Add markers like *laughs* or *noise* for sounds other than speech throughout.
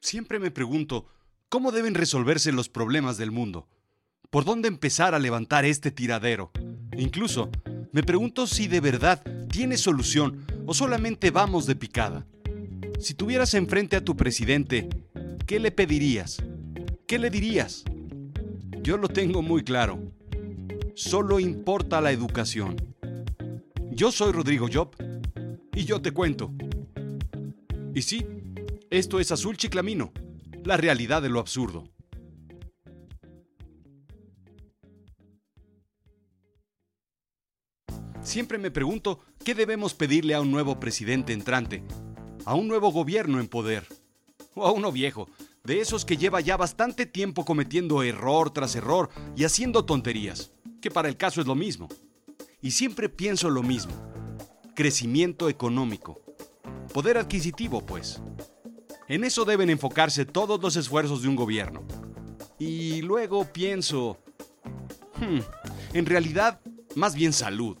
Siempre me pregunto, ¿cómo deben resolverse los problemas del mundo? ¿Por dónde empezar a levantar este tiradero? incluso, me pregunto si de verdad tiene solución o solamente vamos de picada. Si tuvieras enfrente a tu presidente, ¿qué le pedirías? ¿Qué le dirías? Yo lo tengo muy claro. Solo importa la educación. Yo soy Rodrigo Job y yo te cuento. Y sí, esto es Azul Chiclamino, la realidad de lo absurdo. Siempre me pregunto qué debemos pedirle a un nuevo presidente entrante, a un nuevo gobierno en poder, o a uno viejo, de esos que lleva ya bastante tiempo cometiendo error tras error y haciendo tonterías, que para el caso es lo mismo. Y siempre pienso lo mismo. Crecimiento económico. Poder adquisitivo, pues. En eso deben enfocarse todos los esfuerzos de un gobierno. Y luego pienso... Hmm, en realidad, más bien salud.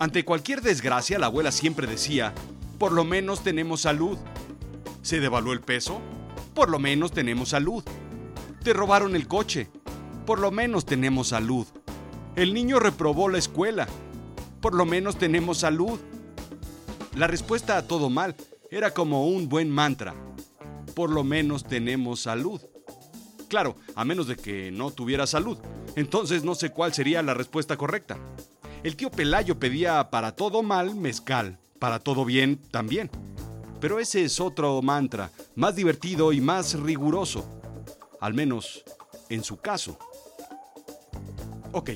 Ante cualquier desgracia, la abuela siempre decía, por lo menos tenemos salud. ¿Se devaluó el peso? Por lo menos tenemos salud. Te robaron el coche. Por lo menos tenemos salud. El niño reprobó la escuela. Por lo menos tenemos salud. La respuesta a todo mal era como un buen mantra. Por lo menos tenemos salud. Claro, a menos de que no tuviera salud. Entonces no sé cuál sería la respuesta correcta. El tío Pelayo pedía para todo mal mezcal, para todo bien también. Pero ese es otro mantra, más divertido y más riguroso. Al menos en su caso. Ok,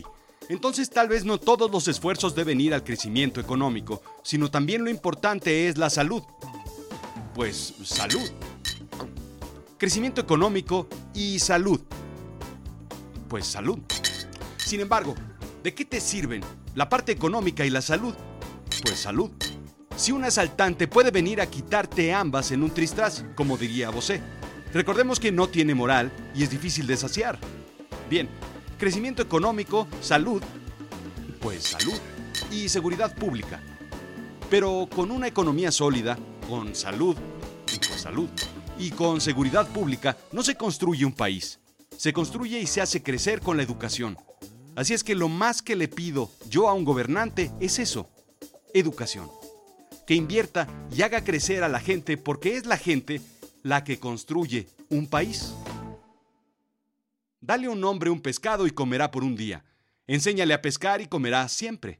entonces tal vez no todos los esfuerzos deben ir al crecimiento económico, sino también lo importante es la salud. Pues salud. Crecimiento económico y salud. Pues salud. Sin embargo, ¿de qué te sirven la parte económica y la salud? Pues salud. Si un asaltante puede venir a quitarte ambas en un tristras, como diría Bosé. Recordemos que no tiene moral y es difícil de saciar. Bien, crecimiento económico, salud, pues salud y seguridad pública. Pero con una economía sólida, con salud y con salud y con seguridad pública no se construye un país. Se construye y se hace crecer con la educación. Así es que lo más que le pido yo a un gobernante es eso, educación que invierta y haga crecer a la gente porque es la gente la que construye un país. Dale un hombre un pescado y comerá por un día. Enséñale a pescar y comerá siempre.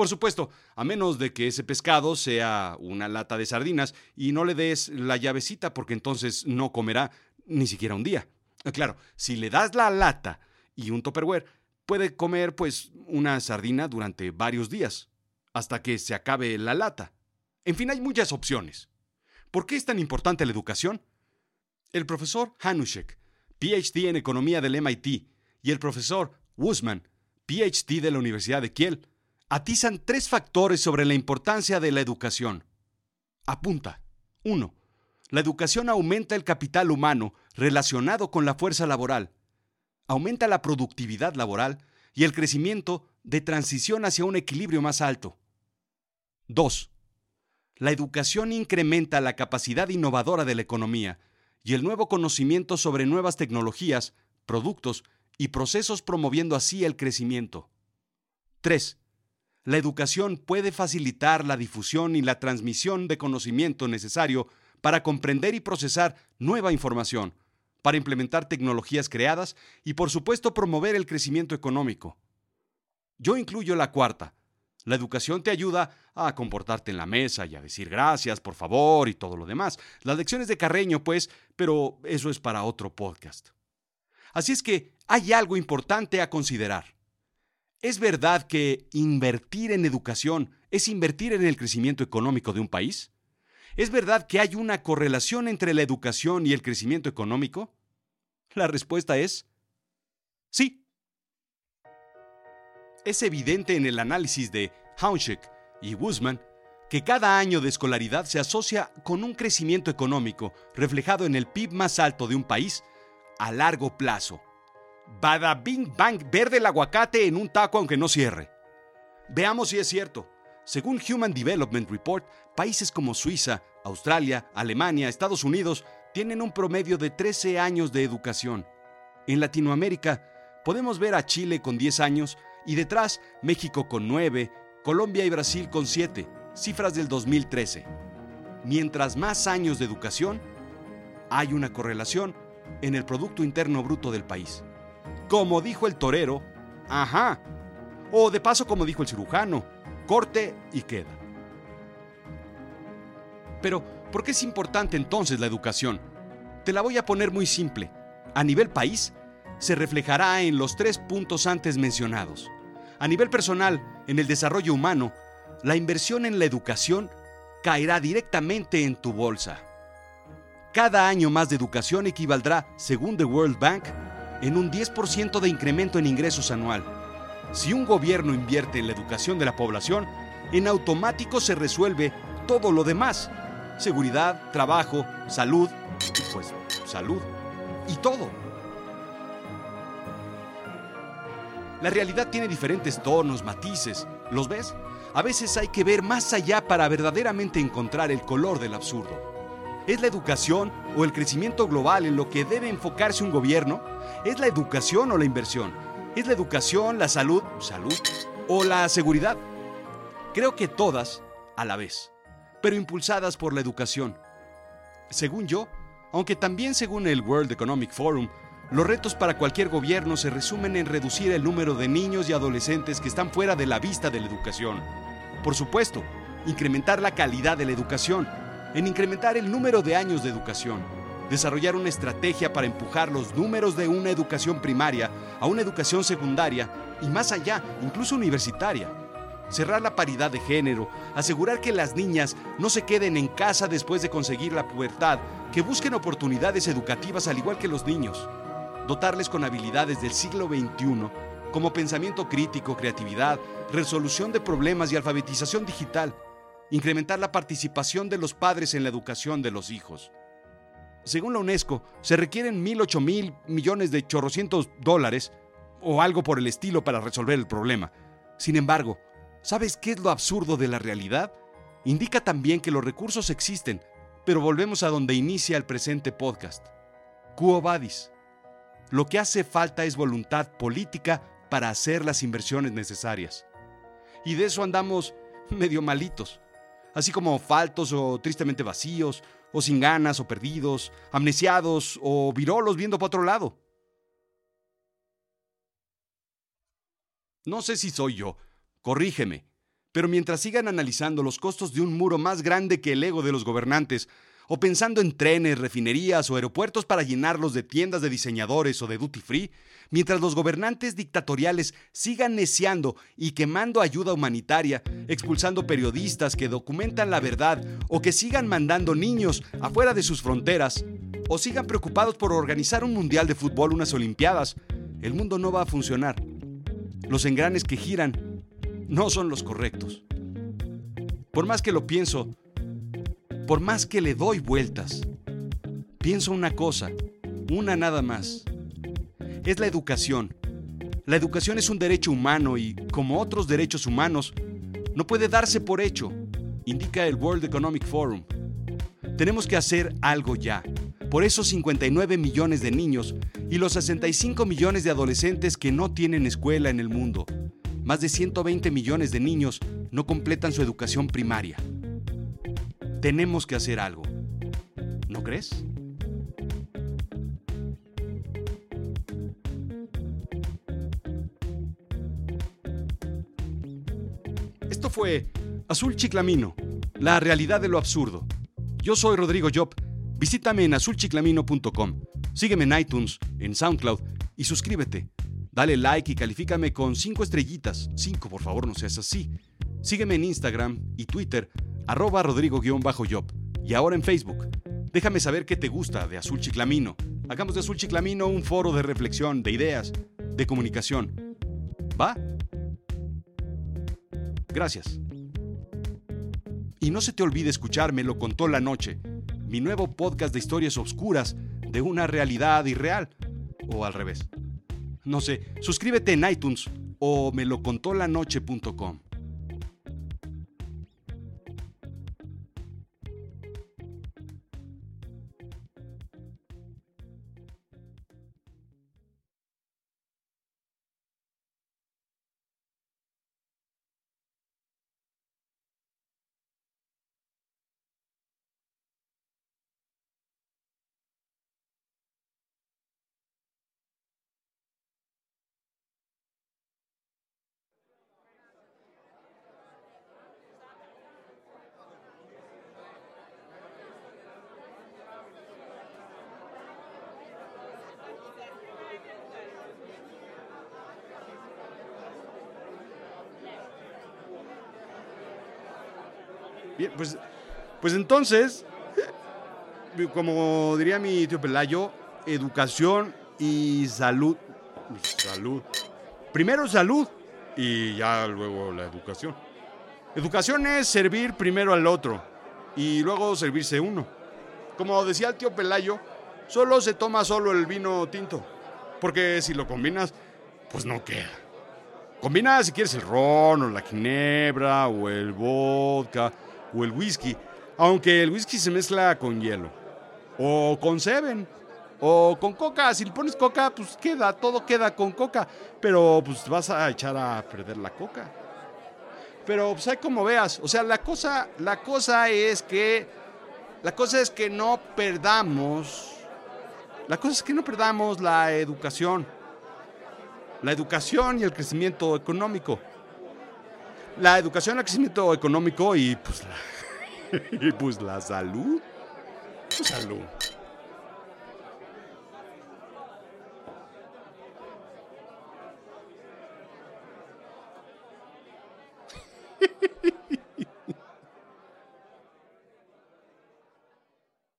Por supuesto, a menos de que ese pescado sea una lata de sardinas y no le des la llavecita porque entonces no comerá ni siquiera un día. Claro, si le das la lata y un topperware, puede comer pues una sardina durante varios días hasta que se acabe la lata. En fin, hay muchas opciones. ¿Por qué es tan importante la educación? El profesor Hanushek, PhD en economía del MIT, y el profesor Wusman, PhD de la Universidad de Kiel, atizan tres factores sobre la importancia de la educación. Apunta. 1. La educación aumenta el capital humano relacionado con la fuerza laboral. Aumenta la productividad laboral y el crecimiento de transición hacia un equilibrio más alto. 2. La educación incrementa la capacidad innovadora de la economía y el nuevo conocimiento sobre nuevas tecnologías, productos y procesos promoviendo así el crecimiento. 3. La educación puede facilitar la difusión y la transmisión de conocimiento necesario para comprender y procesar nueva información, para implementar tecnologías creadas y por supuesto promover el crecimiento económico. Yo incluyo la cuarta, la educación te ayuda a comportarte en la mesa y a decir gracias, por favor y todo lo demás. Las lecciones de Carreño, pues, pero eso es para otro podcast. Así es que hay algo importante a considerar. ¿Es verdad que invertir en educación es invertir en el crecimiento económico de un país? ¿Es verdad que hay una correlación entre la educación y el crecimiento económico? La respuesta es sí. Es evidente en el análisis de Haunschek y Guzman que cada año de escolaridad se asocia con un crecimiento económico reflejado en el PIB más alto de un país a largo plazo. Bada bing bang verde el aguacate en un taco aunque no cierre. Veamos si es cierto. Según Human Development Report, países como Suiza, Australia, Alemania, Estados Unidos tienen un promedio de 13 años de educación. En Latinoamérica podemos ver a Chile con 10 años y detrás México con 9, Colombia y Brasil con 7, cifras del 2013. Mientras más años de educación, hay una correlación en el Producto Interno Bruto del país. Como dijo el torero, ajá. O de paso como dijo el cirujano, corte y queda. Pero, ¿por qué es importante entonces la educación? Te la voy a poner muy simple. A nivel país, se reflejará en los tres puntos antes mencionados. A nivel personal, en el desarrollo humano, la inversión en la educación caerá directamente en tu bolsa. Cada año más de educación equivaldrá, según The World Bank, en un 10% de incremento en ingresos anual. Si un gobierno invierte en la educación de la población, en automático se resuelve todo lo demás. Seguridad, trabajo, salud, pues salud y todo. La realidad tiene diferentes tonos, matices. ¿Los ves? A veces hay que ver más allá para verdaderamente encontrar el color del absurdo. ¿Es la educación o el crecimiento global en lo que debe enfocarse un gobierno? ¿Es la educación o la inversión? ¿Es la educación, la salud, salud o la seguridad? Creo que todas a la vez, pero impulsadas por la educación. Según yo, aunque también según el World Economic Forum, los retos para cualquier gobierno se resumen en reducir el número de niños y adolescentes que están fuera de la vista de la educación. Por supuesto, incrementar la calidad de la educación, en incrementar el número de años de educación, desarrollar una estrategia para empujar los números de una educación primaria a una educación secundaria y más allá, incluso universitaria. Cerrar la paridad de género, asegurar que las niñas no se queden en casa después de conseguir la pubertad, que busquen oportunidades educativas al igual que los niños. Dotarles con habilidades del siglo XXI como pensamiento crítico, creatividad, resolución de problemas y alfabetización digital incrementar la participación de los padres en la educación de los hijos. Según la UNESCO, se requieren 1.008 mil millones de chorrocientos dólares o algo por el estilo para resolver el problema. Sin embargo, ¿sabes qué es lo absurdo de la realidad? Indica también que los recursos existen, pero volvemos a donde inicia el presente podcast. Quo vadis. Lo que hace falta es voluntad política para hacer las inversiones necesarias. Y de eso andamos medio malitos así como faltos o tristemente vacíos, o sin ganas o perdidos, amnesiados o virolos viendo para otro lado. No sé si soy yo, corrígeme, pero mientras sigan analizando los costos de un muro más grande que el ego de los gobernantes, o pensando en trenes, refinerías o aeropuertos para llenarlos de tiendas de diseñadores o de duty free, mientras los gobernantes dictatoriales sigan neciando y quemando ayuda humanitaria, expulsando periodistas que documentan la verdad o que sigan mandando niños afuera de sus fronteras, o sigan preocupados por organizar un mundial de fútbol, unas olimpiadas, el mundo no va a funcionar. Los engranes que giran no son los correctos. Por más que lo pienso, por más que le doy vueltas, pienso una cosa, una nada más. Es la educación. La educación es un derecho humano y, como otros derechos humanos, no puede darse por hecho, indica el World Economic Forum. Tenemos que hacer algo ya, por esos 59 millones de niños y los 65 millones de adolescentes que no tienen escuela en el mundo. Más de 120 millones de niños no completan su educación primaria. Tenemos que hacer algo. ¿No crees? Esto fue Azul Chiclamino, la realidad de lo absurdo. Yo soy Rodrigo Job. Visítame en azulchiclamino.com. Sígueme en iTunes, en SoundCloud y suscríbete. Dale like y califícame con 5 estrellitas. 5, por favor, no seas así. Sígueme en Instagram y Twitter arroba rodrigo-job y ahora en Facebook. Déjame saber qué te gusta de Azul Chiclamino. Hagamos de Azul Chiclamino un foro de reflexión, de ideas, de comunicación. ¿Va? Gracias. Y no se te olvide escucharme, lo contó la noche, mi nuevo podcast de historias oscuras de una realidad irreal. O al revés. No sé, suscríbete en iTunes o me Pues, pues entonces, como diría mi tío Pelayo, educación y salud. Salud. Primero salud y ya luego la educación. Educación es servir primero al otro y luego servirse uno. Como decía el tío Pelayo, solo se toma solo el vino tinto, porque si lo combinas, pues no queda. Combina si quieres el ron o la ginebra o el vodka o el whisky, aunque el whisky se mezcla con hielo. O con seven. O con coca. Si le pones coca, pues queda, todo queda con coca. Pero pues vas a echar a perder la coca. Pero pues hay como veas. O sea, la cosa, la cosa es que. La cosa es que no perdamos. La cosa es que no perdamos la educación la educación y el crecimiento económico. La educación, el crecimiento económico y pues la, *laughs* y pues la salud. Salud.